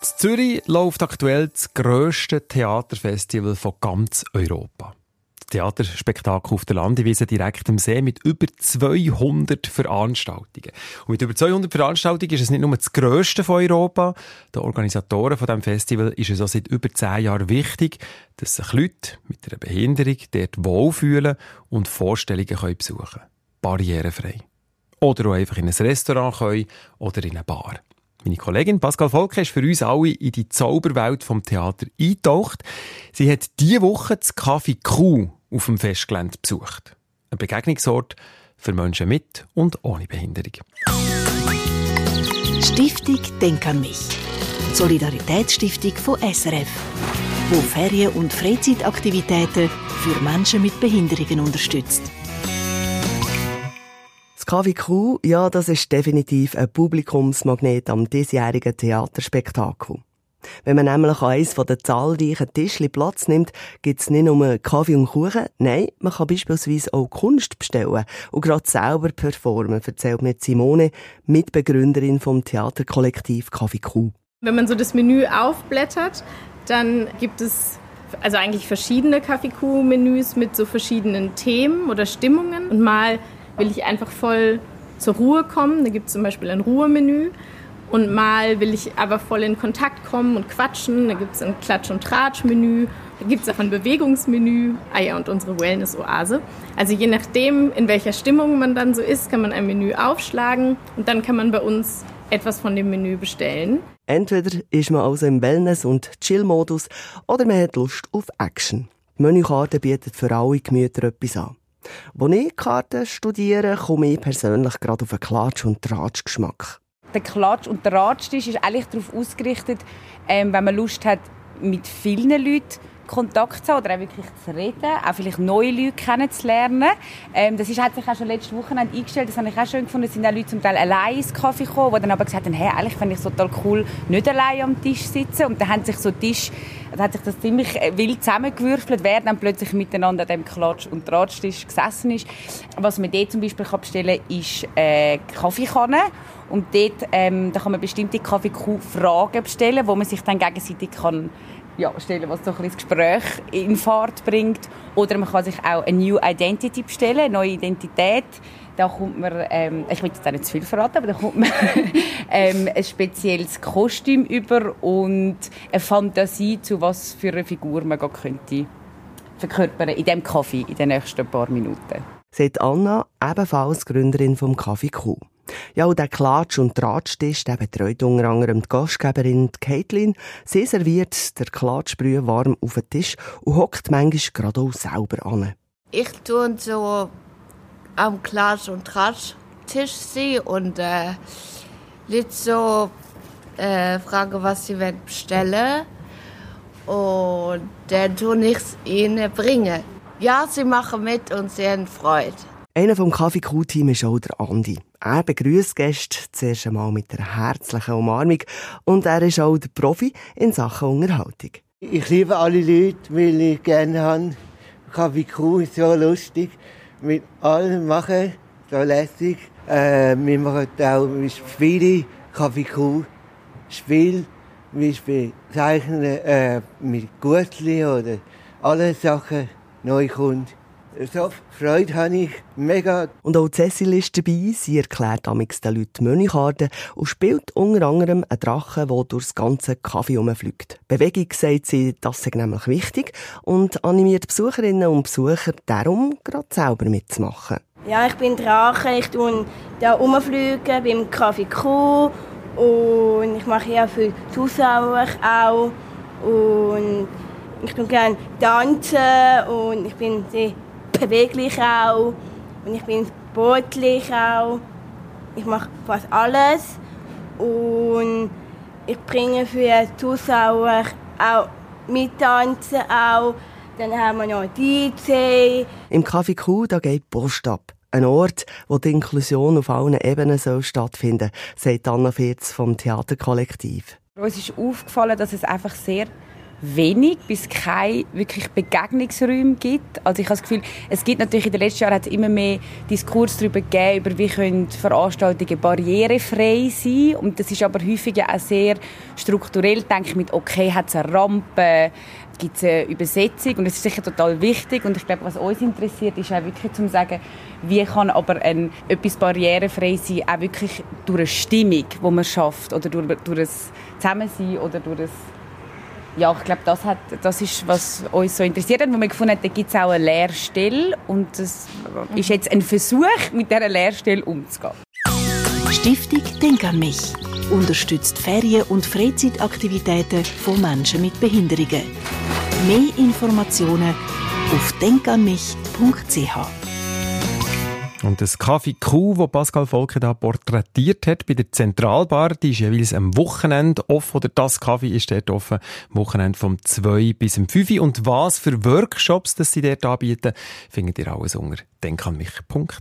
In Zürich läuft aktuell das grösste Theaterfestival von ganz Europa. Das Theaterspektakel auf der Landewiese direkt am See mit über 200 Veranstaltungen. Und mit über 200 Veranstaltungen ist es nicht nur das grösste von Europa. Den Organisatoren von diesem Festival ist es auch seit über 10 Jahren wichtig, dass sich Leute mit einer Behinderung dort wohlfühlen und Vorstellungen können besuchen können. Barrierefrei. Oder auch einfach in ein Restaurant können oder in eine Bar. Meine Kollegin Pascal Volke ist für uns alle in die Zauberwelt vom Theater eingetaucht. Sie hat diese Woche das Café Q auf dem Festgelände besucht. Ein Begegnungsort für Menschen mit und ohne Behinderung. Stiftung Denk an mich. Solidaritätsstiftung von SRF, wo Ferien- und Freizeitaktivitäten für Menschen mit Behinderungen unterstützt. KWQ, ja, das ist definitiv ein Publikumsmagnet am diesjährigen Theaterspektakel. Wenn man nämlich an eines der zahlreichen Tischli Platz nimmt, gibt's nicht nur Kaffee und Kuchen, nein, man kann beispielsweise auch Kunst bestellen und gerade selber performen, erzählt mir Simone, Mitbegründerin vom Theaterkollektiv Kaffee Q. Wenn man so das Menü aufblättert, dann gibt es also eigentlich verschiedene Kaffee Q Menüs mit so verschiedenen Themen oder Stimmungen und mal will ich einfach voll zur Ruhe kommen. Da gibt es zum Beispiel ein Ruhemenü. Und mal will ich aber voll in Kontakt kommen und quatschen. Da gibt es ein Klatsch- und Tratsch-Menü. Da gibt es auch ein Bewegungsmenü. Ah ja, und unsere Wellness-Oase. Also je nachdem, in welcher Stimmung man dann so ist, kann man ein Menü aufschlagen. Und dann kann man bei uns etwas von dem Menü bestellen. Entweder ist man also im Wellness- und Chill-Modus oder man hat Lust auf Action. Die Menükarte bietet für alle Gemüter etwas an. Als ich Karten studiere, komme ich persönlich gerade auf einen Klatsch- und Tratsch-Geschmack. Der Klatsch- und der Ratschtisch ist eigentlich darauf ausgerichtet, ähm, wenn man Lust hat, mit vielen Leuten Kontakt zu haben oder auch wirklich zu reden, auch vielleicht neue Leute kennenzulernen. Ähm, das ist, hat sich auch schon letzte Wochenende eingestellt, das habe ich auch schön gefunden, es sind auch Leute zum Teil allein ins Kaffee gekommen, die dann aber gesagt haben, hey, eigentlich finde ich es total cool, nicht allein am Tisch zu sitzen. Und dann haben sich so Tisch, da hat sich das ziemlich äh, wild zusammengewürfelt, wer dann plötzlich miteinander an dem Klatsch- und Tratschtisch gesessen ist. Was man dort zum Beispiel kann bestellen kann, ist äh, Kaffeekanne. Und dort ähm, da kann man bestimmte Kaffee-Fragen bestellen, wo man sich dann gegenseitig kann ja, stellen, was so ein das Gespräch in Fahrt bringt. Oder man kann sich auch eine New Identity bestellen, eine neue Identität. Da kommt man, ähm, ich will jetzt auch nicht zu viel verraten, aber da kommt man ähm, ein spezielles Kostüm über und eine Fantasie, zu was für eine Figur man könnte verkörpern in diesem Kaffee in den nächsten paar Minuten. Sagt Anna, ebenfalls Gründerin vom Kaffee Q. Ja, und der Klatsch- und Tratschtisch, der betreut unter anderem die Gastgeberin Caitlin. Sie serviert der Klatschbrühe warm auf den Tisch und hockt manchmal gerade auch selber an. Ich tue so am Klatsch- und Tratschtisch sie und äh, Leute so äh, frage, was sie bestellen und dann tue ich es ihnen bringen. Ja, sie machen mit und sie haben Freude. Einer vom Kaffee Q-Team ist auch der Andi. Er begrüßt Gäste zuerst einmal mit einer herzlichen Umarmung und er ist auch der Profi in Sachen Unterhaltung. Ich liebe alle Leute, weil ich gerne habe. Kaffee Q ist so lustig. Mit allen machen, so lässig. Äh, wir machen auch Spiele, Kaffee Q, Spiel, zum Beispiel Zeichnen äh, mit Gutli oder alle Sachen neu kommt. So Freude habe ich mega. Und auch Cecil ist dabei. Sie erklärt amix den Leuten Menükarte und spielt unter anderem einen Drachen, der durchs ganze Kaffee herumfliegt. Bewegung, sagt sie, das ist nämlich wichtig und animiert Besucherinnen und Besucher darum, gerade selber mitzumachen. Ja, ich bin Drache, ich tue da rumfliegen beim Kaffee Q und ich mache ja für Zuschauer auch und ich tue gerne tanzen und ich bin sehr beweglich auch und ich bin sportlich auch. Ich mache fast alles und ich bringe für die Zuschauer auch mittanzen auch. Dann haben wir noch DJ. Im Café Q da geht Post ab. Ein Ort, wo die Inklusion auf allen Ebenen soll stattfinden soll, sagt Anna Fitz vom Theaterkollektiv. Uns ist aufgefallen, dass es einfach sehr wenig bis keine wirklich Begegnungsräume gibt. Also ich habe das Gefühl, es gibt natürlich in den letzten Jahren hat es immer mehr Diskurs darüber gegeben, über wie können Veranstaltungen barrierefrei sein. Und das ist aber häufig ja auch sehr strukturell, denke ich, mit okay, hat es eine Rampe, gibt es eine Übersetzung? Und das ist sicher total wichtig. Und ich glaube, was uns interessiert, ist auch wirklich zu sagen, wie kann aber ein, etwas barrierefrei sein, auch wirklich durch eine Stimmung, die man schafft oder durch, durch ein Zusammensein oder durch ein ja, ich glaube, das, hat, das ist, was uns so interessiert hat, wo wir gefunden haben, da gibt es auch eine Lehrstelle und das ist jetzt ein Versuch, mit dieser Lehrstelle umzugehen. Stiftung Denk an mich unterstützt Ferien- und Freizeitaktivitäten von Menschen mit Behinderungen. Mehr Informationen auf denkanmich.ch. Und das Café Q, wo Pascal Volke da porträtiert hat bei der Zentralbar, die ist jeweils am Wochenende offen, oder das Café ist dort offen, am Wochenende vom 2 bis zum 5 Und was für Workshops das sie dort anbieten, findet ihr alles unter denkanmich.ch.